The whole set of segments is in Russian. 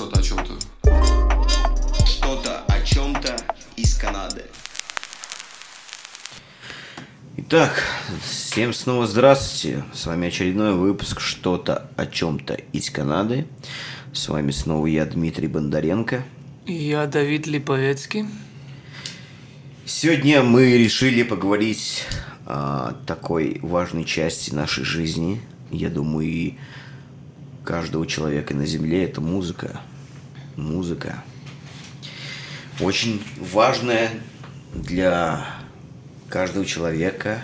Что-то о чем-то. Что-то о чем-то из Канады. Итак, всем снова здравствуйте. С вами очередной выпуск «Что-то о чем-то из Канады». С вами снова я, Дмитрий Бондаренко. Я Давид Липовецкий. Сегодня мы решили поговорить о такой важной части нашей жизни. Я думаю, и каждого человека на Земле это музыка. Музыка. Очень важная для каждого человека.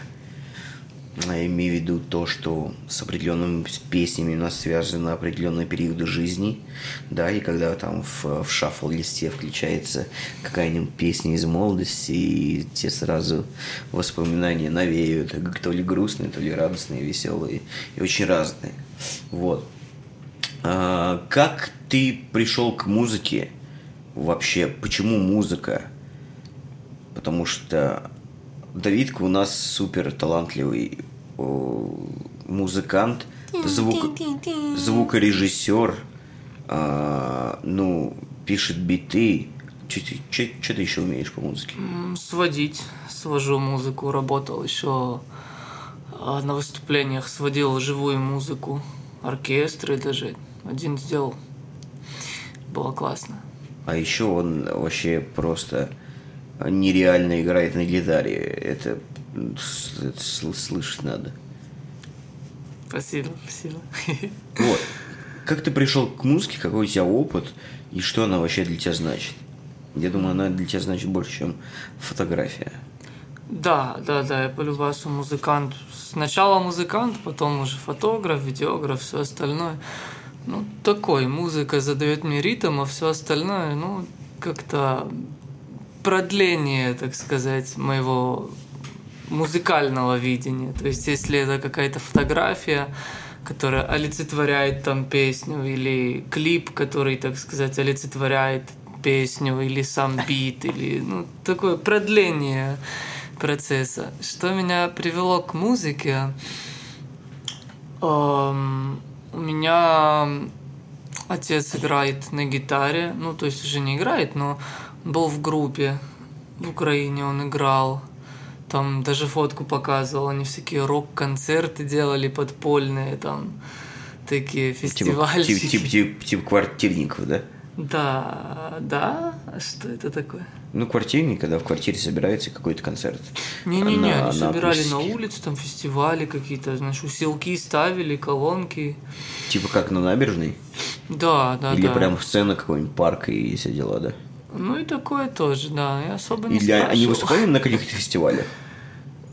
Я имею в виду то, что с определенными песнями у нас связаны определенные периоды жизни, да, и когда там в, в шаффл-листе включается какая-нибудь песня из молодости, и те сразу воспоминания навеют, то ли грустные, то ли радостные, веселые, и очень разные. Вот. А, как ты пришел к музыке вообще? Почему музыка? Потому что Давидка у нас супер талантливый музыкант, звук, звукорежиссер, а, ну, пишет биты. Что ты еще умеешь по музыке? Сводить. Свожу музыку. Работал еще а, на выступлениях, сводил живую музыку, оркестры даже. Один сделал. Было классно. А еще он вообще просто нереально играет на гитаре. Это, это слышать надо. Спасибо, спасибо. Вот. Как ты пришел к музыке, какой у тебя опыт и что она вообще для тебя значит? Я думаю, она для тебя значит больше, чем фотография. Да, да, да, я полюбасу музыкант. Сначала музыкант, потом уже фотограф, видеограф, все остальное. Ну, такой, музыка задает мне ритм, а все остальное, ну, как-то продление, так сказать, моего музыкального видения. То есть, если это какая-то фотография, которая олицетворяет там песню, или клип, который, так сказать, олицетворяет песню, или сам бит, или ну, такое продление процесса. Что меня привело к музыке? Эм, у меня отец играет на гитаре, ну, то есть уже не играет, но был в группе в Украине, он играл. Там даже фотку показывал, они всякие рок-концерты делали подпольные, там такие фестивали. Типа, типа, типа, типа, типа квартирников, да? Да, да. А что это такое? Ну, квартирник, когда в квартире собирается какой-то концерт. Не-не-не, они собирали на улице, там фестивали какие-то, знаешь, усилки ставили, колонки. Типа как на набережной? Да, да, Или да. прям сцена какой-нибудь парка и все дела, да? Ну и такое тоже, да. Я особо не Или они спрашивал. выступали на каких-то фестивалях?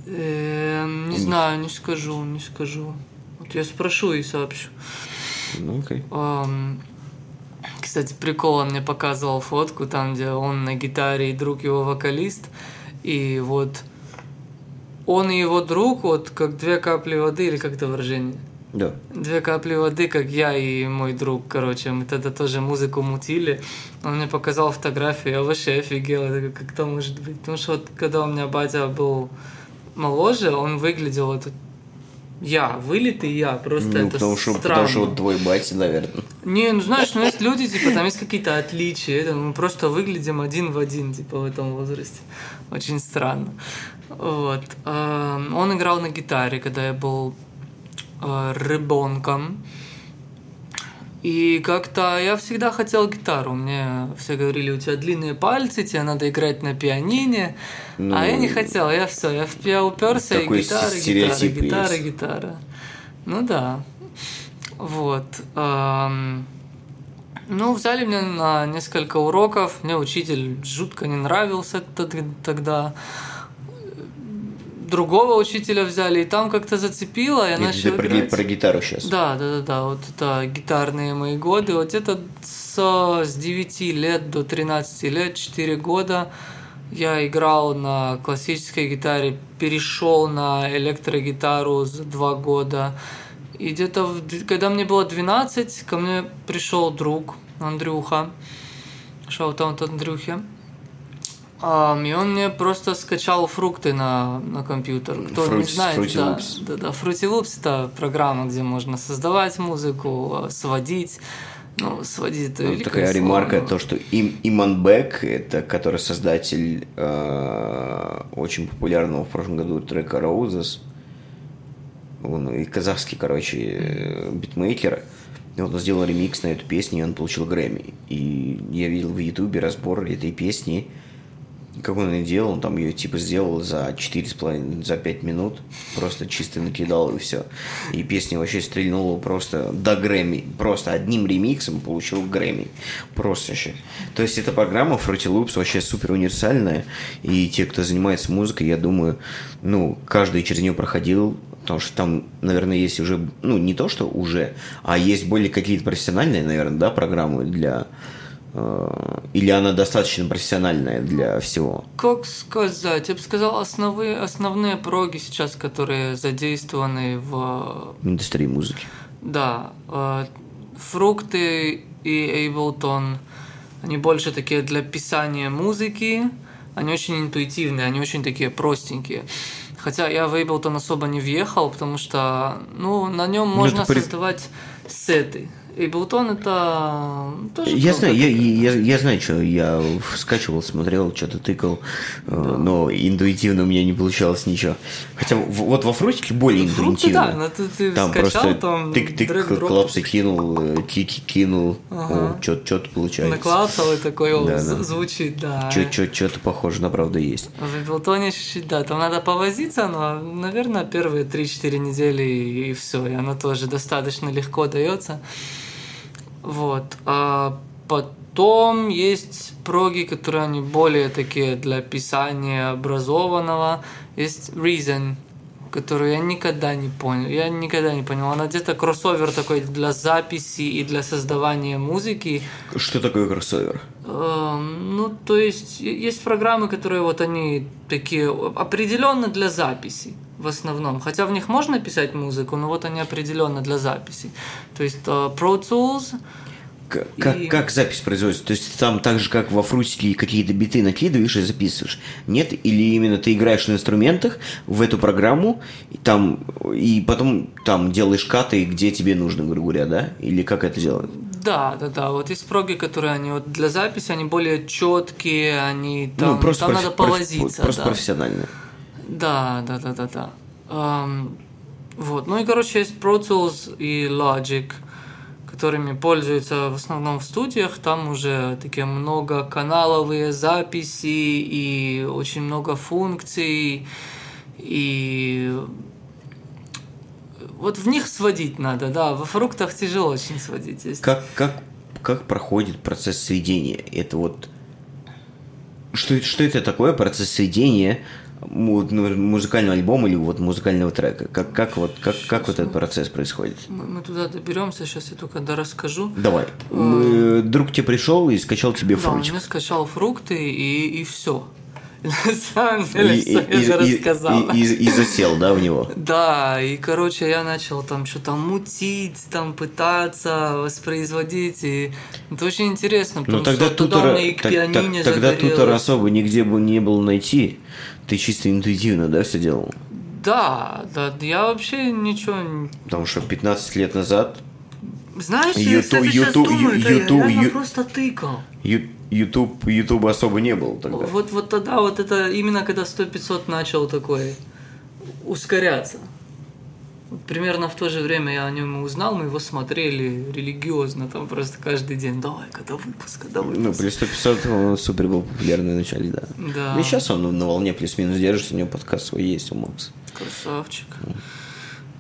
Эм, Не знаю, не скажу, не скажу. Вот я спрошу и сообщу. Ну, окей. Кстати, прикол, он мне показывал фотку, там, где он на гитаре и друг его вокалист. И вот он и его друг, вот как две капли воды, или как это выражение? Да. Две капли воды, как я и мой друг, короче, мы тогда тоже музыку мутили. Он мне показал фотографию, я вообще офигел, это как, как это может быть. Потому что вот когда у меня батя был моложе, он выглядел вот я, вылитый я, просто Ну, это потому что, странно. потому что вот твой батя, наверное. Не, ну знаешь, ну есть люди, типа, там есть какие-то отличия, это мы просто выглядим один в один, типа, в этом возрасте. Очень странно. Вот. А, Он играл на гитаре, когда я был а, ребенком. И как-то я всегда хотел гитару. Мне все говорили, у тебя длинные пальцы, тебе надо играть на пианине. Ну, а я не хотел, я все, я, я уперся, и гитара, гитара, гитара, гитара. Ну да. Вот. Ам, Ну, взяли меня на несколько уроков. Мне учитель жутко не нравился тот- тогда. Другого учителя взяли, и там как-то зацепило, я Это начал ты про, про гитару сейчас. Да, да, да, да, вот это гитарные мои годы. Вот где-то со, с 9 лет до 13 лет, 4 года, я играл на классической гитаре, перешел на электрогитару за 2 года. И где-то, в когда мне было 12, ко мне пришел друг Андрюха, шаутаут Андрюхе. Ам, и он мне просто скачал фрукты на, на компьютер. Кто не Fruit- знает, Fruity да, Loops. да, да, Fruity Loops это программа, где можно создавать музыку, сводить. Ну, сводить это Ну, такая слово, ремарка, но- то, что Им, Иманбек, это который создатель э, очень популярного в прошлом году трека Roses, он и казахский, короче, э, битмейкер, и он сделал ремикс на эту песню, и он получил Грэмми. И я видел в Ютубе разбор этой песни, как он ее делал, он там ее типа сделал за 4,5, за 5 минут, просто чисто накидал и все. И песня вообще стрельнула просто до Грэмми, просто одним ремиксом получил Грэмми. Просто вообще. То есть эта программа Fruity Loops вообще супер универсальная, и те, кто занимается музыкой, я думаю, ну, каждый через нее проходил, потому что там, наверное, есть уже, ну, не то, что уже, а есть более какие-то профессиональные, наверное, да, программы для... э, Или она достаточно профессиональная для всего? Как сказать? Я бы сказал, основы, основные проги сейчас, которые задействованы в в индустрии музыки. Да, э, фрукты и Ableton, они больше такие для писания музыки, они очень интуитивные, они очень такие простенькие. Хотя я в Ableton особо не въехал, потому что ну, на нем можно это при- создавать сеты. Ableton это тоже Я знаю, я, я, я знаю, что я скачивал, смотрел, что-то тыкал, э, но интуитивно у меня не получалось ничего. Хотя вот во фрутике более Фрукты, да, интуитивно. но ты, ты Там скачал, просто там тык-тык, дрэг-дроп, клапсы кинул, э, кики кинул, Ага. что-то получается. наклацал и такой, о, Да, да. звучит, да. Что-то похоже на правду есть. В Ableton чуть-чуть, да, там надо повозиться, но, наверное, первые 3-4 недели и все, и оно тоже достаточно легко дается. Вот. А потом есть проги, которые они более такие для писания образованного. Есть Reason, которую я никогда не понял. Я никогда не понял. Она где-то кроссовер такой для записи и для создавания музыки. Что такое кроссовер? Эм, Ну, то есть, есть программы, которые вот они такие определенно для записи в основном. Хотя в них можно писать музыку, но вот они определенно для записи. То есть э, Pro Tools, Как, И- как запись производится? То есть там так же, как во фрутике какие-то биты накидываешь и записываешь? Нет? Или именно ты играешь на инструментах в эту программу, и, там, и потом там делаешь каты, где тебе нужно, грубо говоря, да? Или как это делают? да, да, да, вот есть проги, которые они вот для записи, они более четкие, они там, ну, просто, там профи- надо профи- повозиться. просто да. профессионально. Да, да, да, да, да. Ам, вот. Ну и, короче, есть Pro Tools и Logic, которыми пользуются в основном в студиях. Там уже такие многоканаловые записи и очень много функций. И вот в них сводить надо, да. Во фруктах тяжело очень сводить. Есть Как, как, как проходит процесс сведения? Это вот... Что, что это такое, процесс сведения музыкального альбома или вот музыкального трека? Как, как, вот, как, как вот этот процесс происходит? Мы, мы туда доберемся, сейчас я только да расскажу. Давай. Мы- Друг тебе пришел и скачал тебе Да, он мне скачал фрукты и, и все. На самом И, деле, и, все я же и- рассказал. и- и- и засел, да, в него? Да, и, короче, я начал там что-то мутить, там пытаться воспроизводить, и это очень интересно, потому Ну тогда что туда тутора, мне и к так- так- пианине тогда загорелось. особо нигде бы не было найти. Ты чисто интуитивно, да, все делал? Да, да, я вообще ничего... не- Потому что 15 лет назад Знаешь, я, кстати, сейчас Юту- думаю, Юту- я Ю- просто тыкал. YouTube, YouTube особо не было тогда. Вот, вот тогда вот это именно когда 100-500 начал такой ускоряться. Примерно в то же время я о нем узнал, мы его смотрели религиозно, там просто каждый день. Давай, когда выпуск, когда выпуск. Ну, плюс 100 он супер был популярный в начале, да. Да. И сейчас он на волне плюс-минус держится, у него подкаст свой есть у Макса. Красавчик.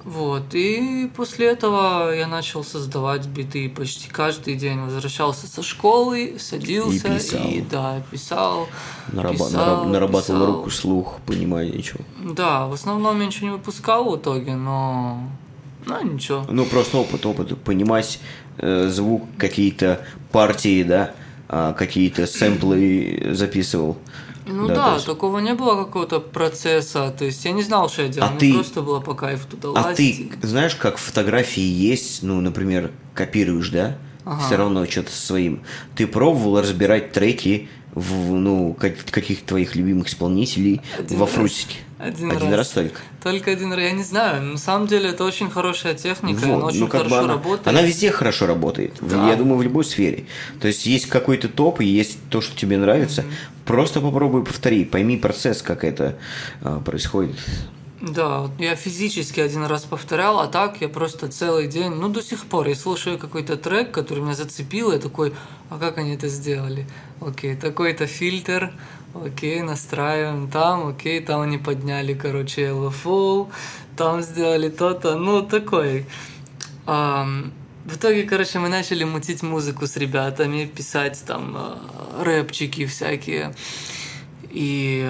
Вот, и после этого я начал создавать биты почти каждый день. Возвращался со школы, садился И писал. да, писал. Нараба- писал, нараб- нарабатывал писал. руку, слух, понимание, ничего. Да, в основном я ничего не выпускал в итоге, но... Ну, ничего. Ну, просто опыт, опыт. Понимать э, звук, какие-то партии, да, а, какие-то сэмплы записывал. Ну Да, да, то есть- такого не было какого-то процесса. То есть я не знал, что я делаю. А мне ты- просто было по кайфу туда А лазить. ты знаешь, как фотографии есть, ну, например, копируешь, да? Ага. Все равно что-то своим. Ты пробовал разбирать треки в, ну, как- каких-то твоих любимых исполнителей Один во раз. Один, Один раз. раз только. Только один раз. Я не знаю. На самом деле это очень хорошая техника, и она Вот, очень ну, хорошо она, работает. она везде хорошо работает. Да. Я думаю, в любой сфере. То есть есть какой-то топ, и есть то, что тебе нравится. Просто попробуй повтори, пойми процесс, как это а, происходит. Да, я физически один раз повторял, а так я просто целый день, ну до сих пор, я слушаю какой-то трек, который меня зацепил, и такой, а как они это сделали? Окей, такой-то фильтр, окей, настраиваем там, окей, там они подняли, короче, LFO, там сделали то-то, ну такой. Ам, в итоге, короче, мы начали мутить музыку с ребятами, писать там э, рэпчики всякие. И,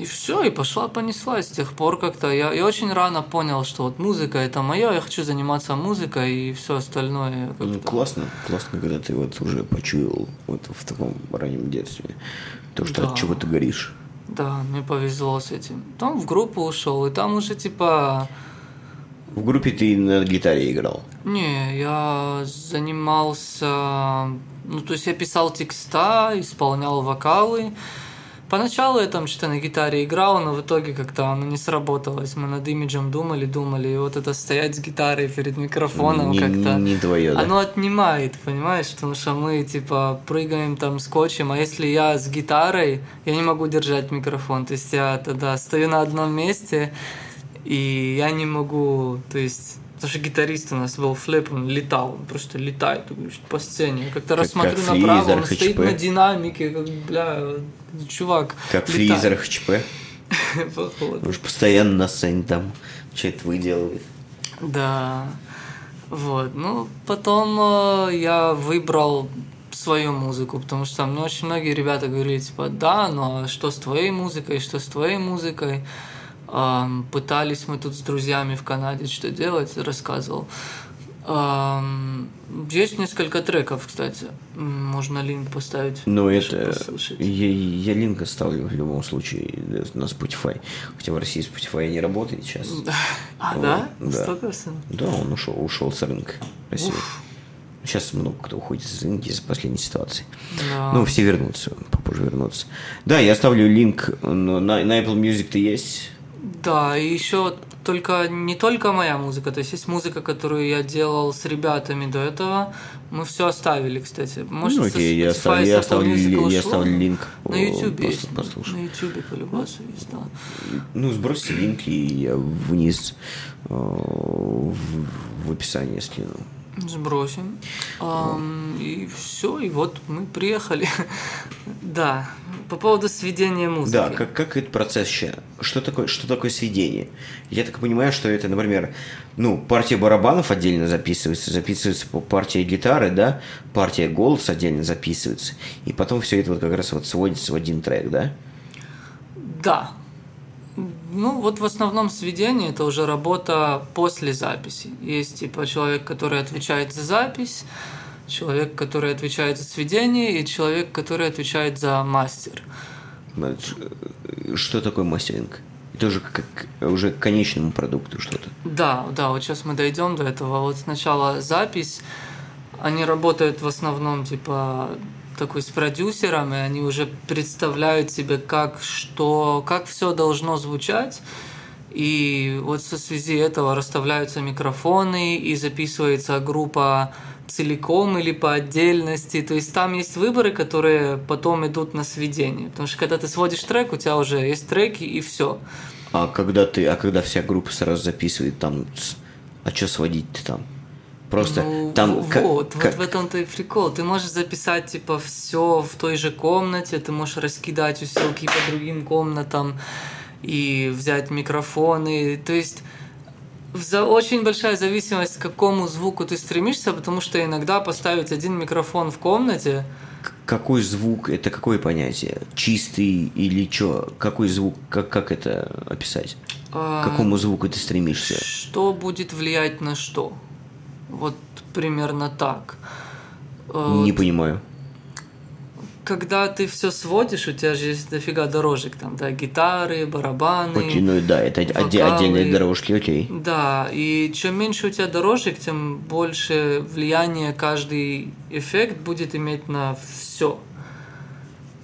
и все, и пошла понеслась. С тех пор как-то я, я очень рано понял, что вот музыка это мое, я хочу заниматься музыкой и все остальное. Ну, классно, классно, когда ты вот уже почуял вот в таком раннем детстве то, что Да. от чего ты горишь. Да, мне повезло с этим. Там в группу ушел, и там уже типа В группе ты на гитаре играл. Не, я занимался... Ну, то есть я писал текста, исполнял вокалы. Поначалу я там что-то на гитаре играл, но в итоге как-то оно не сработалось. Мы над имиджем думали, думали, и вот это стоять с гитарой перед микрофоном не, как-то... не твое, да? Оно отнимает, понимаешь? Потому что мы, типа, прыгаем там скотчем, а если я с гитарой, я не могу держать микрофон. То есть я тогда стою на одном месте, и я не могу, то есть... Потому что гитарист у нас был флип, он летал, он просто летает по сцене. Я как-то Как- как смотрю направо, фризер он стоит HP. на динамике, как, бля, чувак. Как летает. фризерах ЧП. Походу. Он же постоянно на сцене там что-то выделывает. Да. Вот. Ну, потом э, я выбрал свою музыку, потому что мне очень многие ребята говорили, типа, да, ну а что с твоей музыкой, что с твоей музыкой? Пытались мы тут с друзьями в Канаде что делать, рассказывал. Есть несколько треков, кстати. Можно линк поставить. Чтобы это... послушать. Я, я линк оставлю в любом случае на Spotify. Хотя в России Spotify не работает сейчас. А, Вот, да? да. Сто процентов? Да, он ушел, ушел с рынка России. Уф. Сейчас много кто уходит с рынка из-за последней ситуации. Да. Ну, все вернутся, попозже вернутся. Да, я оставлю линк на, на Apple Music-то есть. Да, и еще только не только моя музыка, то есть есть музыка, которую я делал с ребятами до этого. Мы все оставили, кстати. Может, ну, окей, я с я ли- я но линк. На YouTube пос- есть. Послушай. На YouTube по любасу есть, да. Ну, сбросьте линк, и я вниз э, в, в описании скину. Сбросим. Ам, и все, и вот мы приехали. да, по поводу сведения музыки. Да, как, как этот процесс сейчас? Что такое, что такое сведение? Я так понимаю, что это, например, ну, партия барабанов отдельно записывается, записывается партия гитары, да, партия голос отдельно записывается, и потом все это вот как раз вот сводится в один трек, да? Да. Ну, вот в основном сведение это уже работа после записи. Есть типа человек, который отвечает за запись, человек, который отвечает за сведение, и человек, который отвечает за мастер. Э, Что такое мастеринг? Это уже как уже к конечному продукту что-то. Да, да, вот сейчас мы дойдем до этого. Вот сначала запись, они работают в основном типа такой с продюсером, и они уже представляют себе, как что, как все должно звучать. И вот со связи этого расставляются микрофоны и записывается группа целиком или по отдельности. То есть там есть выборы, которые потом идут на сведение. Потому что когда ты сводишь трек, у тебя уже есть треки и все. А когда ты, а когда вся группа сразу записывает, там, а что сводить-то там? Просто Ну, там в- ка- вот, ка- вот в этом-то и прикол. Ты можешь записать типа все в той же комнате, ты можешь раскидать усилки по другим комнатам и взять микрофоны. То есть очень большая зависимость, к какому звуку ты стремишься, потому что иногда поставить один микрофон в комнате, какой звук, это какое понятие? Чистый или что? Какой звук, как, как это описать? К какому звуку ты стремишься? что будет влиять на что? Вот примерно так. Э, Не понимаю. когда ты все сводишь, у тебя же есть дофига дорожек, там, да, гитары, барабаны. Окей, ну да, это вокалы. отдельные дорожки, окей. Да, и чем меньше у тебя дорожек, тем больше влияние каждый эффект будет иметь на все.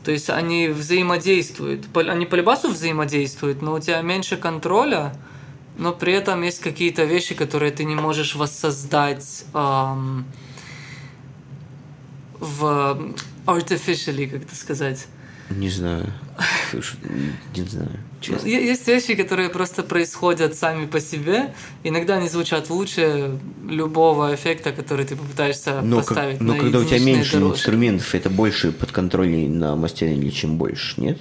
То есть они взаимодействуют. Они по любасу взаимодействуют, но у тебя меньше контроля, но при этом есть какие-то вещи, которые ты не можешь воссоздать ам, в artificially, как это сказать. Не знаю. Не знаю. Честно. Есть вещи, которые просто происходят сами по себе. Иногда они звучат лучше любого эффекта, который ты попытаешься Но, как- поставить но на когда у тебя меньше дорожки. инструментов, это больше подконтрольней на мастеринге, чем больше, нет?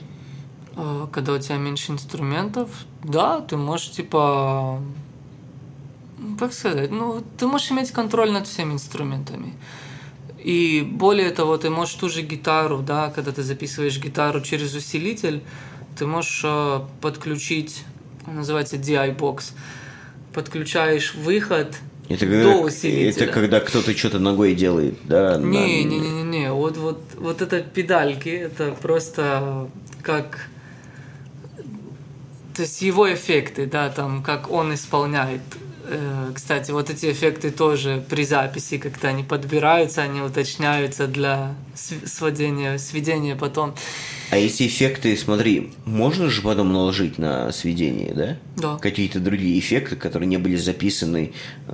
Когда у тебя меньше инструментов, да, ты можешь типа, ну, как сказать, ну ты можешь иметь контроль над всеми инструментами. И более того, ты можешь ту же гитару, да, когда ты записываешь гитару через усилитель, ты можешь э, подключить, называется DI-бокс, подключаешь выход Это до когда, усилителя. это когда кто-то что-то ногой делает, да? на- не, не, не, не. Вот, вот, вот это педальки, это просто как, то есть его эффекты, да, там, как он исполняет. Э, Кстати, вот эти эффекты тоже при записи как-то они подбираются, они уточняются для св- сводения, сведения потом. А эти эффекты, смотри, можно же потом наложить на сведение, да? Да. Какие-то другие эффекты, которые не были записаны э,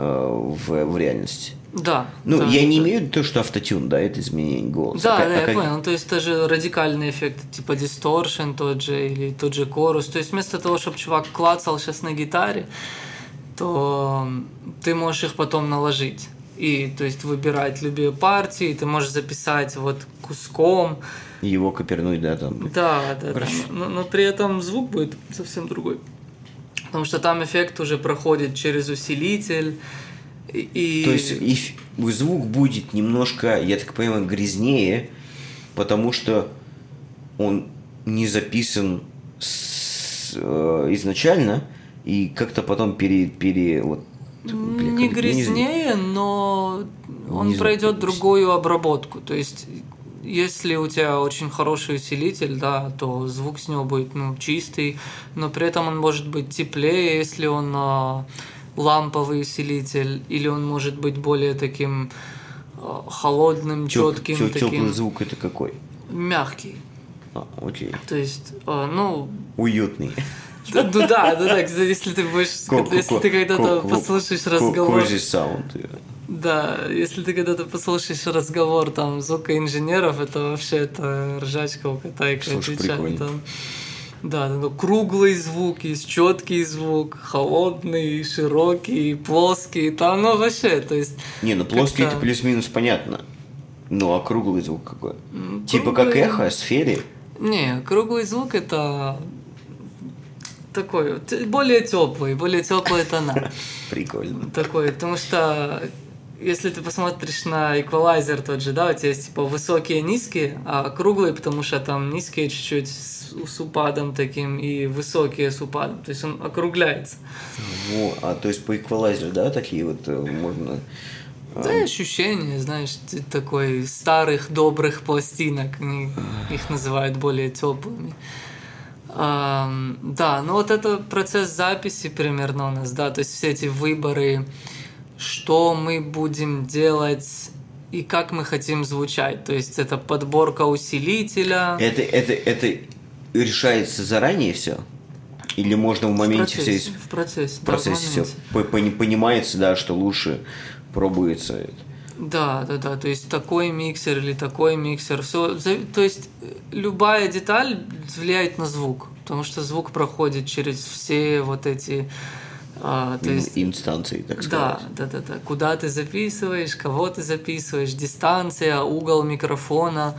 в, в реальности. Да. Ну, да, я не да. имею в виду то, что автотюн, да, это изменение голоса. Да, А да, а я как- понял. То есть тоже радикальный эффект, типа дисторшн тот же, или тот же корус. То есть вместо того, чтобы чувак клацал сейчас на гитаре, то ты можешь их потом наложить. И, то есть, выбирать любые партии, ты можешь записать вот куском. Его копернуть, да, там. Да, да, да. Хорошо. Но, но при этом звук будет совсем другой. Потому что там эффект уже проходит через усилитель. И, и- То есть эф- звук будет немножко, я так понимаю, грязнее, потому что он не записан с- э, изначально и как-то потом пере, пере вот не грязнее, но он Не пройдет другую обработку. То есть, если у тебя очень хороший усилитель, да, то звук с него будет ну, чистый, но при этом он может быть теплее, если он а, ламповый усилитель, или он может быть более таким а, холодным, Тёп- четким, тё- таким теплый звук это какой? мягкий. А, окей. То есть, а, ну, Уютный. Ну да, да, да, если ты будешь, если ты когда-то ко- послушаешь разговор. Да, если ты когда-то послушаешь разговор там звукоинженеров, это вообще это ржачка у кота и кричат там. Да, ну, круглый звук, есть четкий звук, холодный, широкий, плоский, там, ну, вообще, то есть... Не, ну плоский это плюс-минус понятно. Ну, а круглый звук какой? М, Типа как круглый- эхо, сфере? Не, круглый звук это такой, более теплый, более теплые тона. Прикольно. такой, потому что если ты посмотришь на эквалайзер тот же, да, у тебя есть типа высокие, низкие, а круглые, потому что там низкие чуть-чуть с, с упадом таким и высокие с упадом, то есть он округляется. Во, а то есть по эквалайзеру, да, такие вот э, можно... а, Да, и ощущение, знаешь, ты такой старых добрых пластинок, их называют более теплыми. Да, ну вот это процесс записи примерно у нас, да, то есть все эти выборы, что мы будем делать и как мы хотим звучать. То есть это подборка усилителя. Это, это, это решается заранее все? Или можно в в моменте процессе, все в процессе, в да, в процессе все понимается, да, что лучше пробуется это. Да, да, да. То есть такой миксер или такой миксер. Все, то есть э, любая деталь влияет на звук, потому что звук проходит через все вот эти. а, то есть инстанции, так Да, сказать. да, да, да. Куда ты записываешь, кого ты записываешь, дистанция, угол микрофона.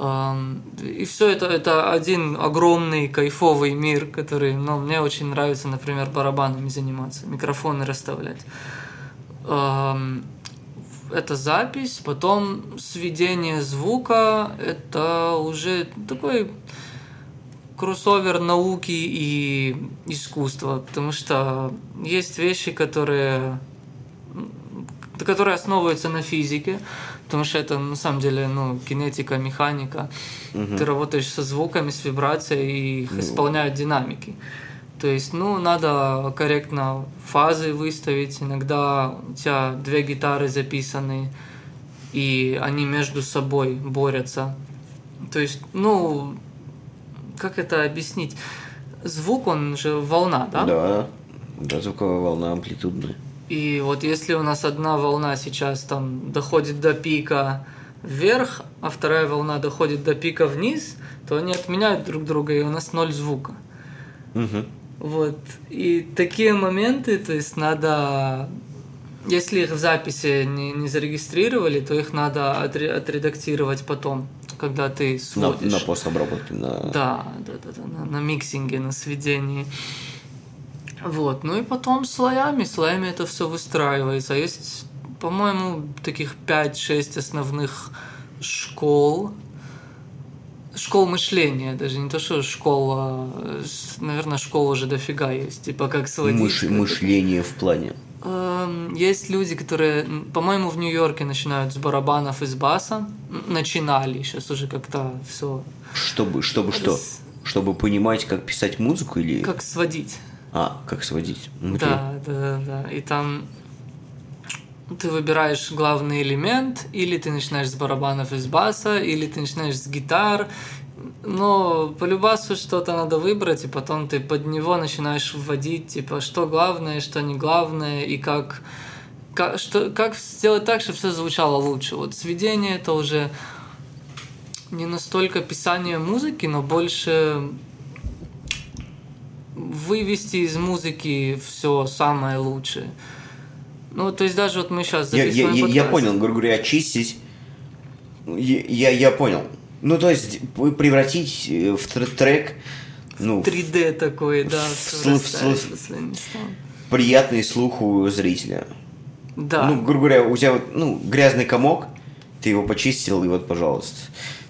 Ам, И все это, это один огромный кайфовый мир, который, ну, мне очень нравится, например, барабанами заниматься, микрофоны расставлять. Ам, Это запись, потом сведение звука, это уже такой кроссовер науки и искусства, потому что есть вещи, которые которые основываются на физике, потому что это на самом деле ну, кинетика, механика. Ты работаешь со звуками, с вибрацией, и их исполняют динамики. То есть, ну, надо корректно фазы выставить. Иногда у тебя две гитары записаны, и они между собой борются. То есть, ну, как это объяснить? Звук, он же волна, да? Да, да, звуковая волна амплитудная. И вот если у нас одна волна сейчас там доходит до пика вверх, а вторая волна доходит до пика вниз, то они отменяют друг друга, и у нас ноль звука. Мгм. Вот. И такие моменты, то есть надо, если их в записи не, не зарегистрировали, то их надо отре- отредактировать потом, когда ты На, сводишь. на постобработке, на... Да, да, да, да, на, на миксинге, на сведении. Вот, ну и потом слоями, слоями это все выстраивается. Есть, по-моему, таких 5-6 основных школ, школ мышления, даже не то, что школа, наверное, школ уже дофига есть, типа как сводить. Мыш- мышление в плане. Эм, Есть люди, которые, по-моему, в Нью-Йорке начинают с барабанов и с баса. Начинали, сейчас уже как-то все. Чтобы, чтобы что? Чтобы понимать, как писать музыку или... Как сводить. А, как сводить. Да, да, да, да. И там ты выбираешь главный элемент, или ты начинаешь с барабанов и с баса, или ты начинаешь с гитар. Но по любасу что-то надо выбрать, и потом ты под него начинаешь вводить, типа, что главное, что не главное, и как, как, что, как сделать так, чтобы все звучало лучше. Вот сведение это уже не настолько писание музыки, но больше вывести из музыки все самое лучшее. Ну, то есть даже вот мы сейчас Я, я, я, я понял, грубо говоря, очистить. Я, я, я понял. Ну, то есть превратить э, в тр- трек, ну, 3D такой, да, всё слу- расставить слу- по своим местам. приятный слуху зрителя. Да. Ну, грубо говоря, у тебя вот, ну, грязный комок, ты его почистил, и вот, пожалуйста.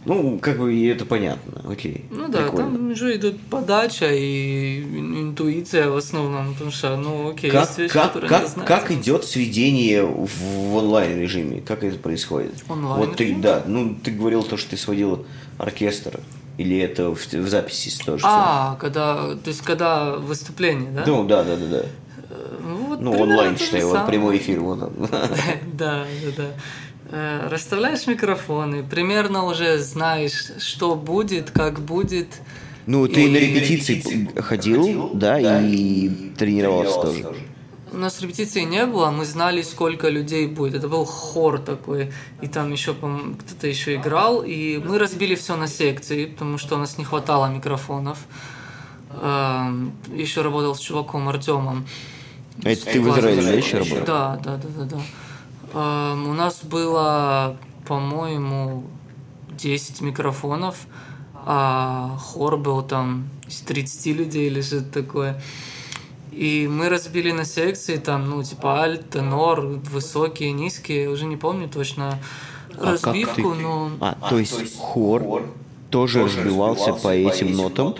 Ну, как бы и это понятно. Окей. Ну да, прикольно. там же идет подача и ин- интуиция в основном, потому что, ну окей, Как, есть вещи, как, которые как, не знаете. как идет сведение в, в онлайн режиме? Как это происходит? Онлайн Вот ты, да, ну ты говорил то, что ты сводил оркестр. Или это в, в записи тоже? А, когда, то есть когда выступление, да? Ну, да, да, да, да. Ну, вот Ну, онлайн считай, вот самое. прямой эфир, вот он. Да, да, да. Э, Расставляешь микрофоны, примерно уже знаешь, что будет, как будет. Ну, ты И на репетиции ходил, да, и тренировался тоже. У нас репетиции не было, мы знали, сколько людей будет. Это был хор такой, и там еще, кто-то еще играл, и мы разбили все на секции, потому что у нас не хватало микрофонов. Эм, Еще работал с чуваком Артемом. Это ты в Израиле, да, еще работал? Да, да, да, да, да. Эм, У нас было, по-моему, 10 микрофонов, а хор был там из 30 людей или что-то такое. И мы разбили на секции, там, ну, типа альт, тенор, высокие, низкие, я уже не помню точно А как разбивку, ты- но... А, то есть хор тоже разбивался по этим нотам?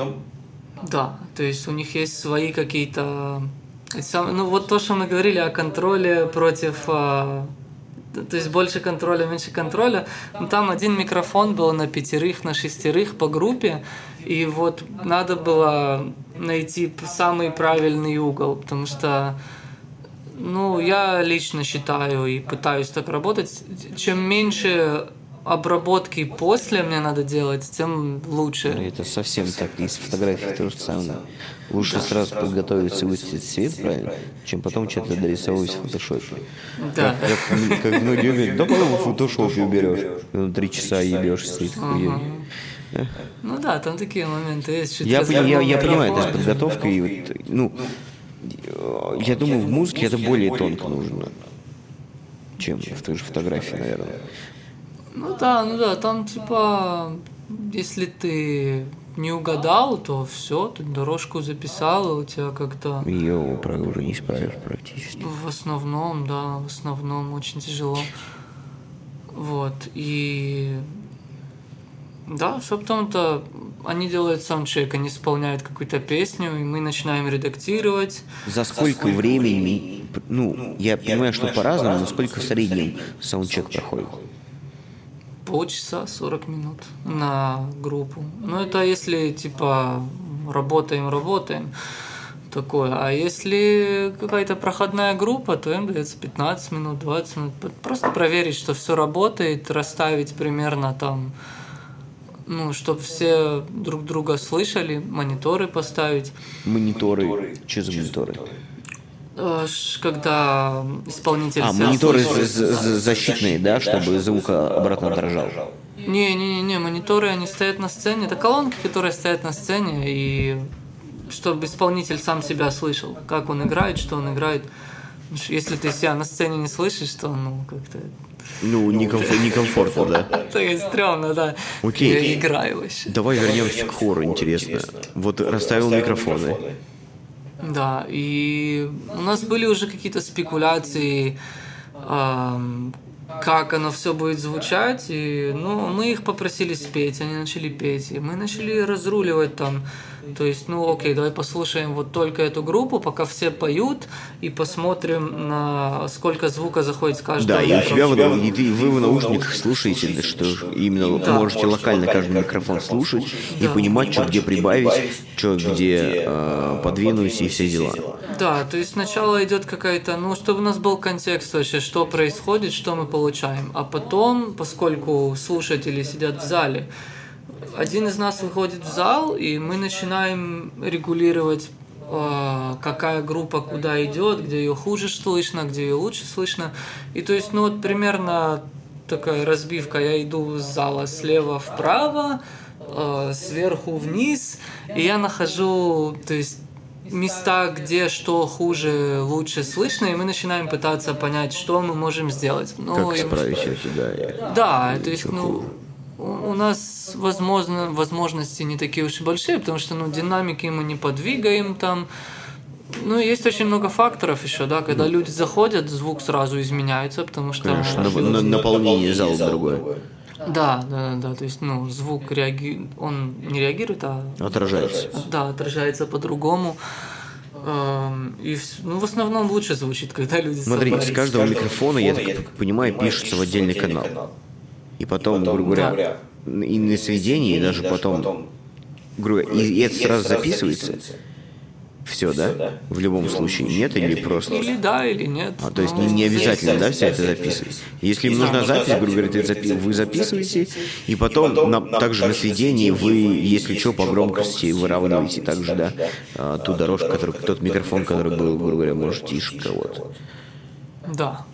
Да, то есть у них есть свои какие-то... Ну, вот то, что мы говорили о контроле против... а, То есть больше контроля, меньше контроля. Ну, там один микрофон был на пятерых, на шестерых по группе. И вот надо было найти самый правильный угол, потому что ну, я лично считаю и пытаюсь так работать. Чем меньше обработки после мне надо делать, тем лучше. Это совсем так, из фотографий то же самое. Лучше сразу подготовиться и выставить цвет, правильно, чем потом что-то дорисовывать в фотошопе. Да. Как, как многие говорят, да потом в фотошопе уберешь. На три часа ебешь стоит. хуёвый. Ну да, там такие моменты есть. чуть Я, я, я, разговор понимаю, это с подготовкой, и вот, ну, э, я думаю, в музыке это более тонко нужно, чем в той же фотографии, наверное. Ну да, ну да, там типа, если ты не угадал, то все, ты дорожку записал, и у тебя как-то Ее уже не исправишь практически. в основном, да, в основном очень тяжело. Вот, и да, все потом-то они делают саундчек, они исполняют какую-то песню, и мы начинаем редактировать. За сколько времени, ну, я понимаю, что по-разному, но сколько в среднем саундчек проходит? Полчаса, 40 минут на группу. Ну, это если, типа, работаем, работаем, такое. А если какая-то проходная группа, то им дается 15 минут, 20 минут. Просто проверить, что все работает, расставить примерно там ну, чтобы все друг друга слышали, мониторы поставить. Мониторы. Что за мониторы? Ш- Когда исполнитель... А, мониторы защитные, да, чтобы звук обратно отражал. Не-не-не, мониторы, они стоят на сцене. Это колонки, которые стоят на сцене, и чтобы исполнитель сам себя слышал, как он играет, что он играет. Если ты себя на сцене не слышишь, то, ну, как-то... Ну, некомф- некомфортно, да. Это и стрёмно, да. Окей. Я играю вообще. Давай вернемся к хору, интересно. Вот расставил микрофоны. Да, и у нас были уже какие-то спекуляции, ам, как оно все будет звучать, и ну, мы их попросили спеть, они начали петь, и мы начали разруливать там, то есть, ну окей, давай послушаем вот только эту группу, пока все поют, и посмотрим, на сколько звука заходит с каждого. Да, и у тебя вот, и ты- вы в наушниках слушаете, что именно Да. можете локально каждый микрофон слушать и Да. понимать, что где прибавить, что где э, подвинуть и все дела. Да, то есть сначала идет какая-то, ну, чтобы у нас был контекст вообще, что происходит, что мы получаем. А потом, поскольку слушатели сидят в зале, один из нас выходит в зал, и мы начинаем регулировать, э, какая группа куда идет, где ее хуже слышно, где ее лучше слышно. И то есть, ну, вот примерно такая разбивка. Я иду с зала слева вправо, э, сверху вниз, и я нахожу, то есть места, где что хуже, лучше слышно, и мы начинаем пытаться понять, что мы можем сделать. Ну, Как и- справить это, да. да, то есть, ну, у у нас, возможно, возможности не такие уж и большие, потому что, ну, динамики мы не подвигаем там. Ну, есть очень много факторов еще, да, когда люди заходят, звук сразу изменяется, потому что... Конечно, на- на- наполнение зала другое. Да, да, да, то есть, ну, звук реагирует, он не реагирует, а Отражается. да, отражается по-другому. Эм, И, ну, в основном лучше звучит, когда люди Смотри, с каждого микрофона, я так понимаю, пишется в отдельный канал. И потом, грубо говоря, и на сведении, и даже потом, грубо говоря, и, и это сразу записывается. Все, да? В любом случае, нет или просто... Или да, или нет. А, то есть Ну, не, не обязательно, да, все это записывать. Если им нужна запись, грубо говоря, ты запи- вы записываете, и потом на- также на сведении вы, если что, по громкости выравниваете также, да, а, ту дорожку, тот микрофон, который был, грубо говоря, может, тише кого-то. Да.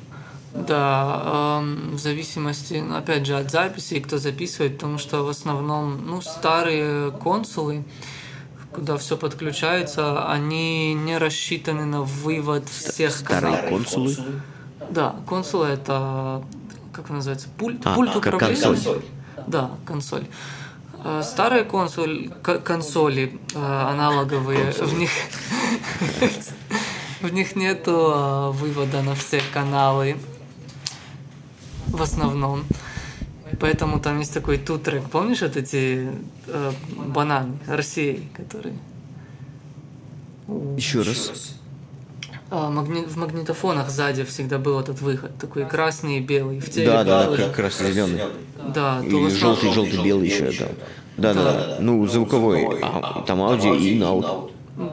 Да, эм, в зависимости, ну, опять же, от записи, кто записывает, потому что в основном, ну, старые консулы, куда все подключается, они не рассчитаны на вывод всех Старые каналов. консулы. Да, консула это, как называется, пульт, А, пульт как управления. консоль. Да, консоль. Э, Старые консоль, консоли э, аналоговые, в них в них нету э, вывода на все каналы в основном. Поэтому там есть такой тутрек, помнишь вот эти э, бананы, России, которые Еще раз. а, магни- в магнитофонах сзади всегда был этот выход, такой красный и белый. В телеке Да, да, как раз зеленый. Да, в Или основном- желтый, желтый, белый еще, да. Да, да, да. Ну, звуковой. А, там аудио и аут.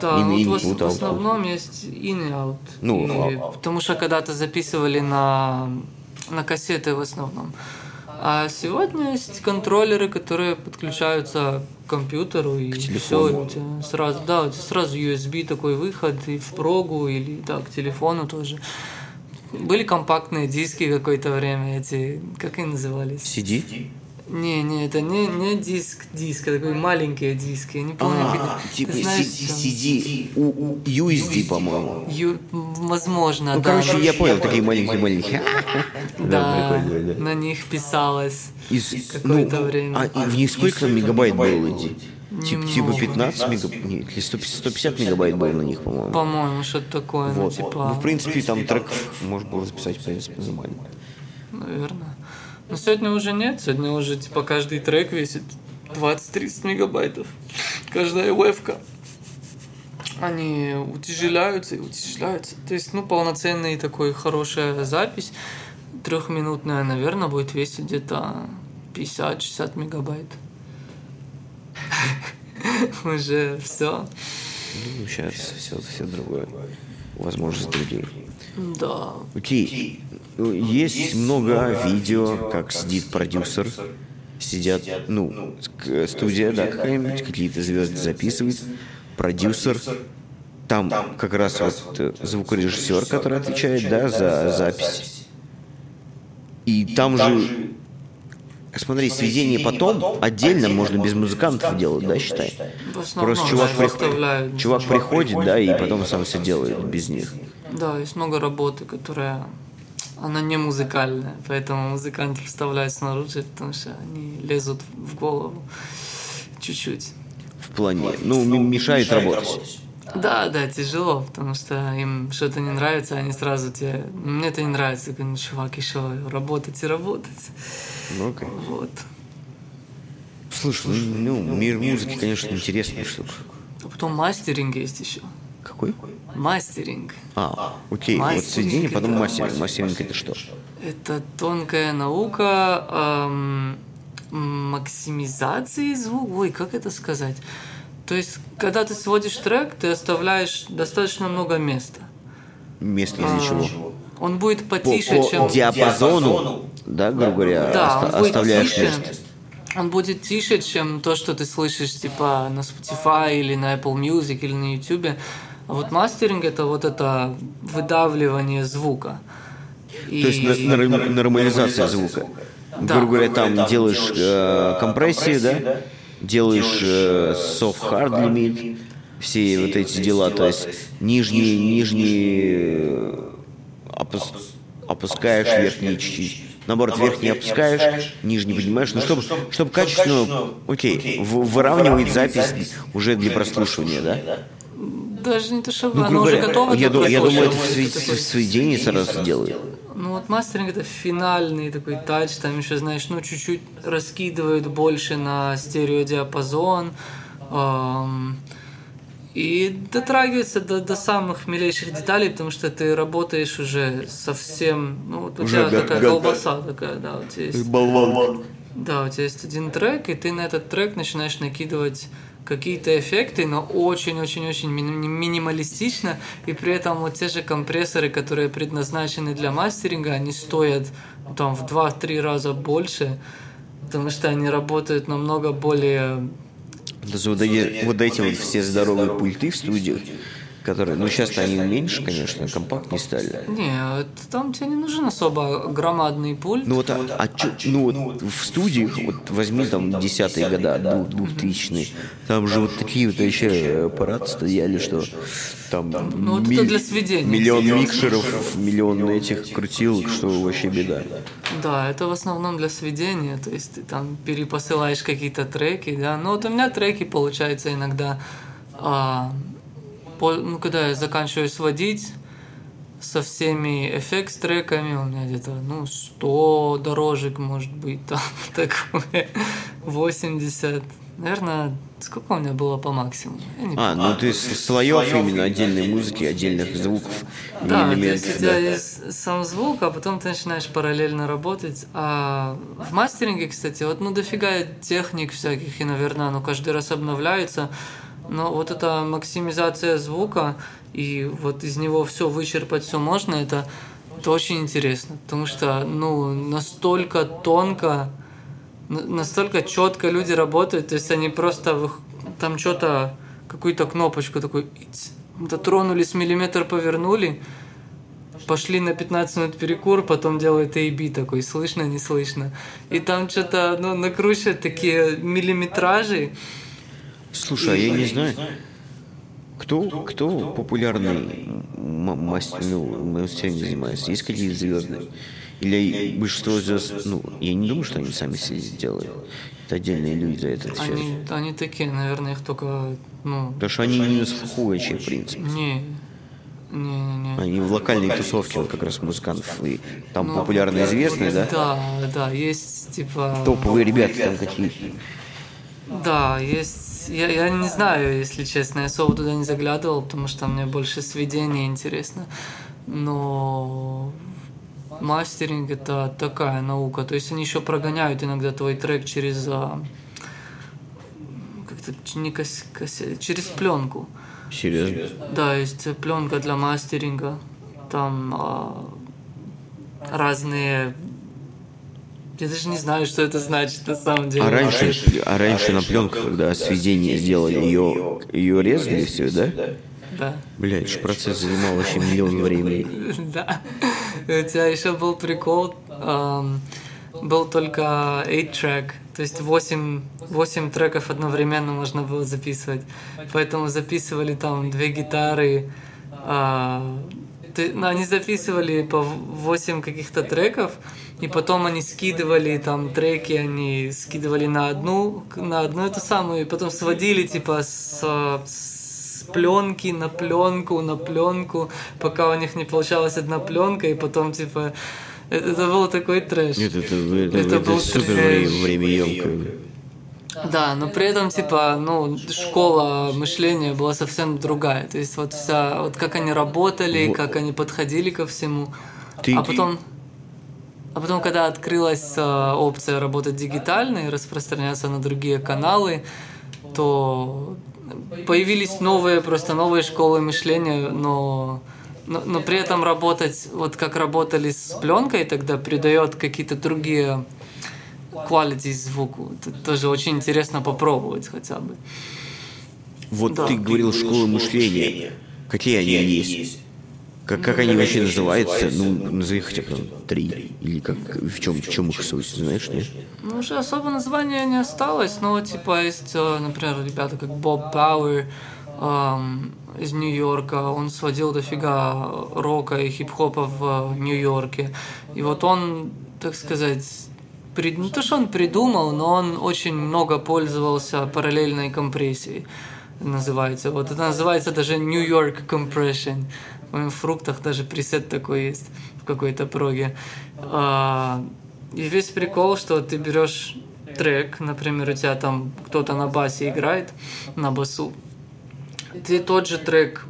Да, In- ну, input, вот в, в output. основном есть in и out. Ну, И- а- потому что когда-то записывали на, на кассеты в основном. А сегодня есть контроллеры, которые подключаются к компьютеру и все, телефону. у тебя сразу, да, у тебя сразу USB такой выход и в прогу или да, к телефону тоже. Были компактные диски какое-то время, эти, как они назывались? CD? Не, не, это не, не диск, диск, это такие маленькие диски, я не помню, А, как... типа ты знаешь, CD, у- у- USD, по-моему. Ю- возможно, Ну, да. короче, я понял, такие маленькие-маленькие. да, на них писалось. Из, Какое-то ну, время. А и в них сколько там мегабайт было? Ди? Тип- Типа Немного. 15 мегабайт, или 100 150 мегабайт было на них, по-моему. По-моему, что-то такое, ну, Вот. типа, Ну, в принципе, там трек можно было записать, в принципе, нормально. наверное. Но сегодня уже нет, сегодня уже, типа, каждый трек весит 20-30 мегабайтов. Каждая вебка. Они утяжеляются и утяжеляются. То есть, ну, полноценная такой хорошая запись, трехминутная, наверное, будет весить где-то 50-60 мегабайт. Уже все. Ну, сейчас все, все другое. Возможность другие. Да. Окей. Ну, Есть много видео, как сидит продюсер, сидят, ну, к- студия, да, какая-нибудь, какие-то звезды записывают, продюсер, там как раз вот э, звукорежиссер, который отвечает, да, за запись. И там же, смотри, сведение потом отдельно можно без музыкантов делать, да, считай? Просто чувак, выставляют. чувак приходит, да, и потом сам все делает без них. Да, есть много работы, которая она не музыкальная, поэтому музыканты вставляют снаружи, потому что они лезут в голову чуть-чуть. В плане, ну, м- мешает работать. Да, да, тяжело, потому что им что-то не нравится, они сразу тебе... Мне это не нравится. Я говорю, ну, чувак, еще работать и работать. Ну, окей. Вот. Слушай, ну, ну, мир музыки, конечно, интересная штука. А потом мастеринг есть еще. Какой? Мастеринг. А, окей, вот Мастеринг сведение, потом это- мастеринг. Мастеринг это что? Это тонкая наука эм, максимизации звука. Ой, как это сказать? То есть, когда ты сводишь трек, ты оставляешь достаточно много места. Место А, из чего? Он будет По, потише, по чем... диапазону, да, грубо говоря, Да, оста- он будет оставляешь тише. место. Он будет тише, чем то, что ты слышишь, типа, на Spotify или на Apple Music или на YouTube. А вот мастеринг это вот это выдавливание звука. И... То есть на- нар- нормализация звука. Да. Грубо говоря, там делаешь э, компрессию, да, делаешь э, soft-hard лимит, все вот эти дела, то есть нижние, нижние э, опус- опускаешь, верхние чуть-чуть. Наоборот, верхний опускаешь, нижний поднимаешь, ну, чтобы, чтобы качественно, окей, в- выравнивает запись уже для прослушивания, да? Даже не то, что Ну, оно уже готово я, я думаю, это в, сведении сразу делают. Ну вот мастеринг это финальный такой тач, там еще, знаешь, ну чуть-чуть раскидывают больше на стереодиапазон. эм, и дотрагивается до, до самых милейших деталей, потому что ты работаешь уже совсем... Ну, вот у Уже тебя го- такая го- колбаса такая, да, у тебя есть... Болван. Да, у тебя есть один трек, и ты на этот трек начинаешь накидывать какие-то эффекты, но очень-очень-очень мини- минималистично, и при этом вот те же компрессоры, которые предназначены для мастеринга, они стоят ну, там в 2-3 раза больше, потому что они работают намного более... Даже вот, вот эти вот все здоровые пульты в студиях, которые, ну сейчас они меньше, конечно, компактнее стали. Не, это там тебе не нужен особо громадный пульт. Ну вот, а, а чё- ну вот в студиях, вот возьми там десятые года, двух- двухтысячные, там же вот такие вот вообще аппараты стояли, что там Ну, вот это для сведения. миллион микшеров, миллион этих крутилок, что вообще беда. Да, это в основном для сведения, то есть ты там перепосылаешь какие-то треки, да. Но вот у меня треки получается иногда, а, ну когда я заканчиваю сводить со всеми эффект треками, у меня где-то ну 100 дорожек может быть там такое, 80, наверное, сколько у меня было по максимуму? Я не А, ну есть слоев именно отдельной музыки, отдельных звуков, Да, то есть у тебя да. есть сам звук, а потом ты начинаешь параллельно работать. А в мастеринге, кстати, вот ну дофига техник всяких, и, наверное, оно каждый раз обновляется. Но вот эта максимизация звука, и вот из него все вычерпать все можно, это, это очень интересно. Потому что, ну, настолько тонко, на- настолько четко люди работают, то есть они просто там что-то, какую-то кнопочку такой дотронулись, миллиметр повернули, пошли на 15 минут перекур, потом делают A-B такой, слышно, не слышно. И там что-то, ну, накручивают такие миллиметражи. Слушай, а я не знаю, кто, кто популярный мастер, ну, мастеринг занимается? Есть какие-то звезды? Или большинство звезд, ну, я не думаю, что они сами все делают. Это отдельные люди за это отвечают. Они, они такие, наверное, их только, ну, Потому что они не на слуху вообще, в принципе. не, не-не-не. Они в локальной тусовке вот как раз музыкантов. И там Ну, популярно известные, да? Да, да, есть, типа... Топовые ребята там какие-то. Да, есть. Я, я не знаю, если честно, я особо туда не заглядывал, потому что мне больше сведения интересно. Но мастеринг это такая наука. То есть они еще прогоняют иногда твой трек через а, как-то не кас- кассет, через пленку. Серьезно? Да, есть пленка для мастеринга. Там а, разные Я даже не знаю, что это значит на самом деле. А раньше, а раньше на пленках, когда сведение сделали, ее, ее резали все, да? Да. Блядь, ж процесс занимал вообще миллион времени. Да. У тебя еще был прикол, эм, был только 8-трек, то есть 8, 8 треков одновременно можно было записывать. Поэтому записывали там две гитары, а, ты- ну, они записывали по 8 каких-то треков, и потом они скидывали там треки, они скидывали на одну, на одну эту самую, и потом сводили типа с, с пленки на пленку, на пленку, пока у них не получалась одна пленка, и потом типа это, это был такой трэш. Нет, это, это, Это это был супер трэш. времяемко. Да, но при этом, типа, ну, школа мышления была совсем другая. То есть вот вся, вот как они работали, Вот. как они подходили ко всему. Ты- а потом, а потом, когда открылась э, опция работать дигитально и распространяться на другие каналы, то появились новые, просто новые школы мышления, но, но, но при этом работать, вот как работали с пленкой, тогда придает какие-то другие quality звуку. Это тоже очень интересно попробовать хотя бы. Вот Да. ты говорил школы мышления. Какие они есть? Как, как они вообще называются? Ну, назови хотя бы там три. Или как, в чем, в чем их суть, знаешь, нет? Ну, уже особо названия не осталось, но типа есть, э, например, ребята как Боб Пауэр эм, из Нью-Йорка, он сводил дофига рока и хип-хопа в э, Нью-Йорке. И вот он, так сказать, не то, что он придумал, но он очень много пользовался параллельной компрессией называется. Вот это называется даже New York Compression. В фруктах даже пресет такой есть в какой-то проге. А, и весь прикол, что ты берешь трек, например, у тебя там кто-то на басе играет, на басу, ты тот же трек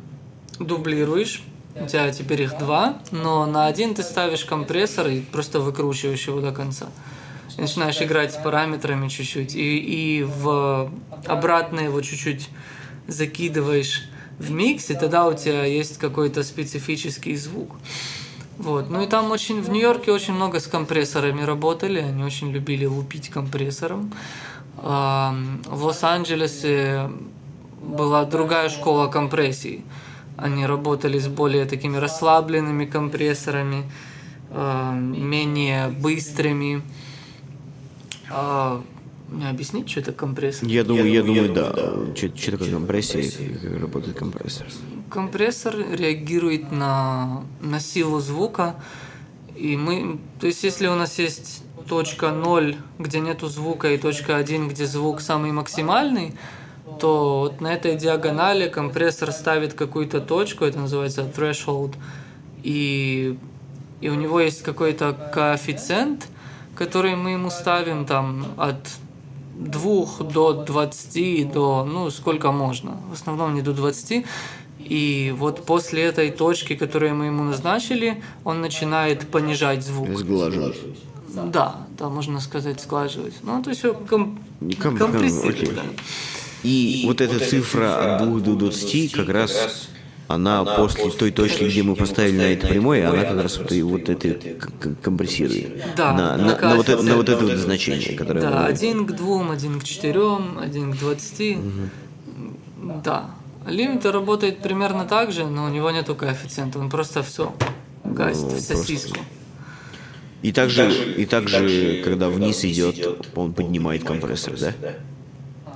дублируешь, у тебя теперь их два, но на один ты ставишь компрессор и просто выкручиваешь его до конца. Начинаешь играть с параметрами чуть-чуть, и, и в обратно его чуть-чуть закидываешь в микс, и тогда у тебя есть какой-то специфический звук. Вот. Ну и там очень в Нью-Йорке очень много с компрессорами работали, они очень любили лупить компрессором. В Лос-Анджелесе была другая школа компрессий. Они работали с более такими расслабленными компрессорами, ам, менее быстрыми. А, Мне объяснить, что это компрессор? Я думаю, я думаю, да. Что такое компрессия, и как работает компрессор? Компрессор реагирует на, на силу звука, и мы, то есть если у нас есть точка 0, где нету звука, и точка 1, где звук самый максимальный, то вот на этой диагонали компрессор ставит какую-то точку, это называется threshold, и, и у него есть какой-то коэффициент, который мы ему ставим там от 2 до 20, до, ну, сколько можно. В основном не до 20. И вот после этой точки, которую мы ему назначили, он начинает понижать звук. Сглаживать. Да, да, можно сказать, сглаживать. Ну, то есть ком- ком- окей. да. И вот эта цифра от 2 до 20 как раз она после той точки, где мы поставили на это прямое, она как раз вот, и вот это компрессирует. Да, на, на на, вот, это, на вот это вот значение, которое Да, один к двум, один к четырем, один к двадцати. Да. Лимитер работает примерно так же, но у него нету коэффициента, он просто все гасит в сосиску. И также, и также, когда вниз идет, он поднимает компрессор, да?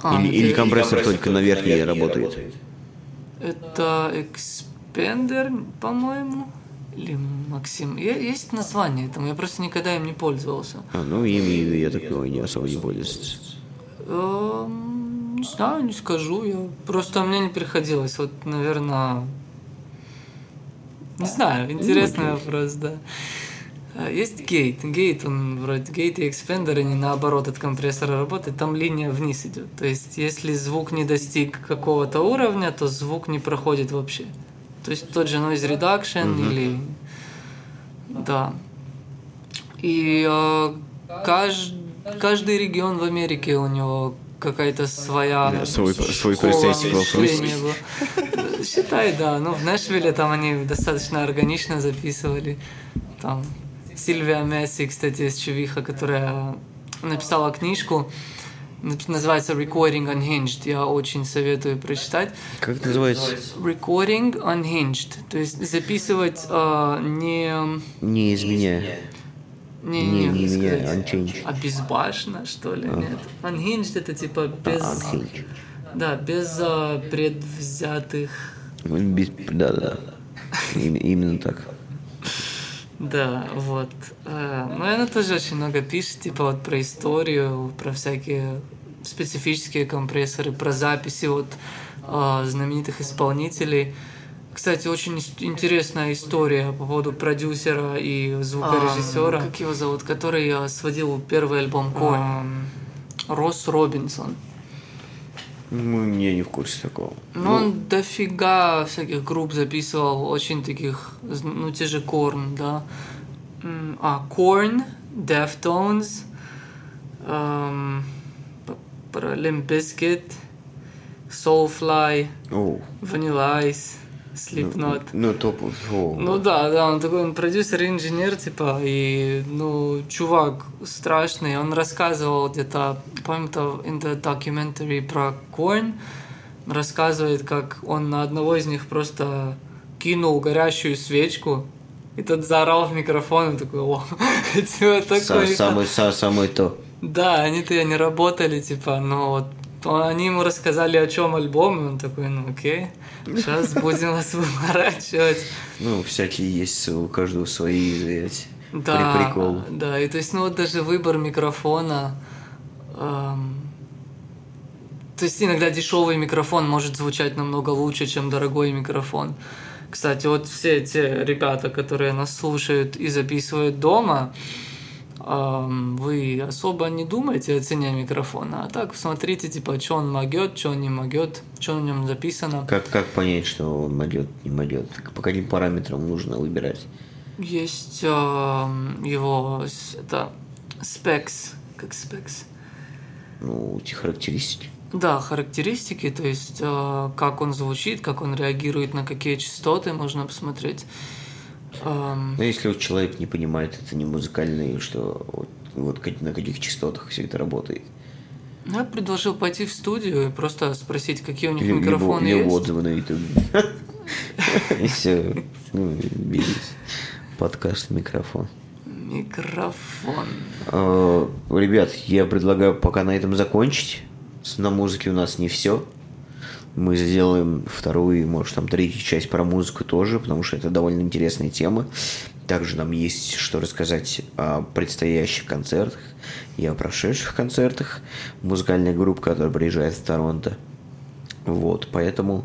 А, Или, или компрессор только на верхней работает? Это экспендер, по-моему, или Максим. Есть название этому, я просто никогда им не пользовался. А, ну, ими, я так понимаю, не особо не пользуется. Эм, Не знаю, не скажу. Я просто мне не приходилось. Вот, наверное, не знаю, интересный вопрос, да. А, Есть гейт. Гейт, он вроде гейт и экспендер, они наоборот от компрессора работают, там линия вниз идет. То есть, если звук не достиг какого-то уровня, то звук не проходит вообще. То есть тот же noise reduction или... Да. И э, кажд- каждый регион в Америке у него какая-то своя Да, свой- свой мышления. Считай, да. Ну, в Нэшвилле там они достаточно органично записывали. Там Сильвия Месси, кстати, из Чувиха, которая написала книжку, называется Recording Unhinged. Я очень советую прочитать. Как это называется? Recording Unhinged. То есть записывать а, не... Не изменяя. Не, Не, не, не unchanged. А безбашно, что ли? Нет. Unhinged это типа без... А, unhinged. Да, без а, предвзятых... Без- Да, да. Им- Именно так. Да, вот. Э, Ну, и она тоже очень много пишет, типа вот про историю, про всякие специфические компрессоры, про записи вот а, знаменитых исполнителей. Кстати, очень интересная история по поводу продюсера и звукорежиссера. как его зовут? Который а, сводил первый альбом Коэн. Росс Робинсон. Ну, я не в курсе такого. Ну, он дофига всяких групп записывал, очень таких, ну, те же Корн, да. А, Корн, Deftones, эм, Limp Bizkit, Soulfly, О, Vanilla Ice, Slipknot. ну, топ. о. Ну да, да, он такой, он продюсер инженер, типа, и, ну, чувак страшный, он рассказывал где-то, помню-то, in the documentary про Корн, рассказывает, как он на одного из них просто кинул горящую свечку, и тот заорал в микрофон, и такой, о, типа, такой... Самое, са- самое то. Да, они-то и не работали, типа, но вот он- они ему рассказали, о чем альбом, и он такой, ну окей, сейчас будем вас выворачивать. Ну, всякие есть, у каждого свои, знаете, Да, при- приколы. да, и то есть, ну вот даже выбор микрофона, эм, то есть иногда дешевый микрофон может звучать намного лучше, чем дорогой микрофон. Кстати, вот все те ребята, которые нас слушают и записывают дома, вы особо не думайте о цене микрофона, а так смотрите, типа, что он могет, что он не могет, что на нем записано. Как, как понять, что он могет, не могет? По каким параметрам нужно выбирать? Есть эм, его это specs, как specs. Ну, эти характеристики. Да, характеристики, то есть э, как он звучит, как он реагирует на какие частоты, можно посмотреть. Эм, Но если вот человек не понимает, это не музыкальный, что вот, вот на каких частотах все это работает. я предложил пойти в студию и просто спросить, какие у них либо, микрофоны либо есть. отзывы на YouTube. И все. Ну. Подкаст, микрофон. Микрофон. Э, Ребят, я предлагаю пока на этом закончить. На музыке у нас не все. Мы сделаем вторую, может, там третью часть про музыку тоже, потому что это довольно интересная тема. Также нам есть что рассказать о предстоящих концертах и о прошедших концертах. Музыкальная группа, которая приезжает в Торонто. Вот, поэтому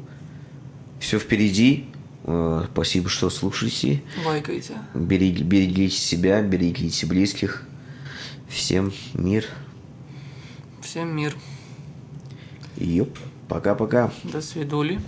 все впереди. Э, Спасибо, что слушаете. Лайкайте. Берег- берегите себя, берегите близких. Всем мир. Всем мир. Йоп. Пока-пока. До свидули.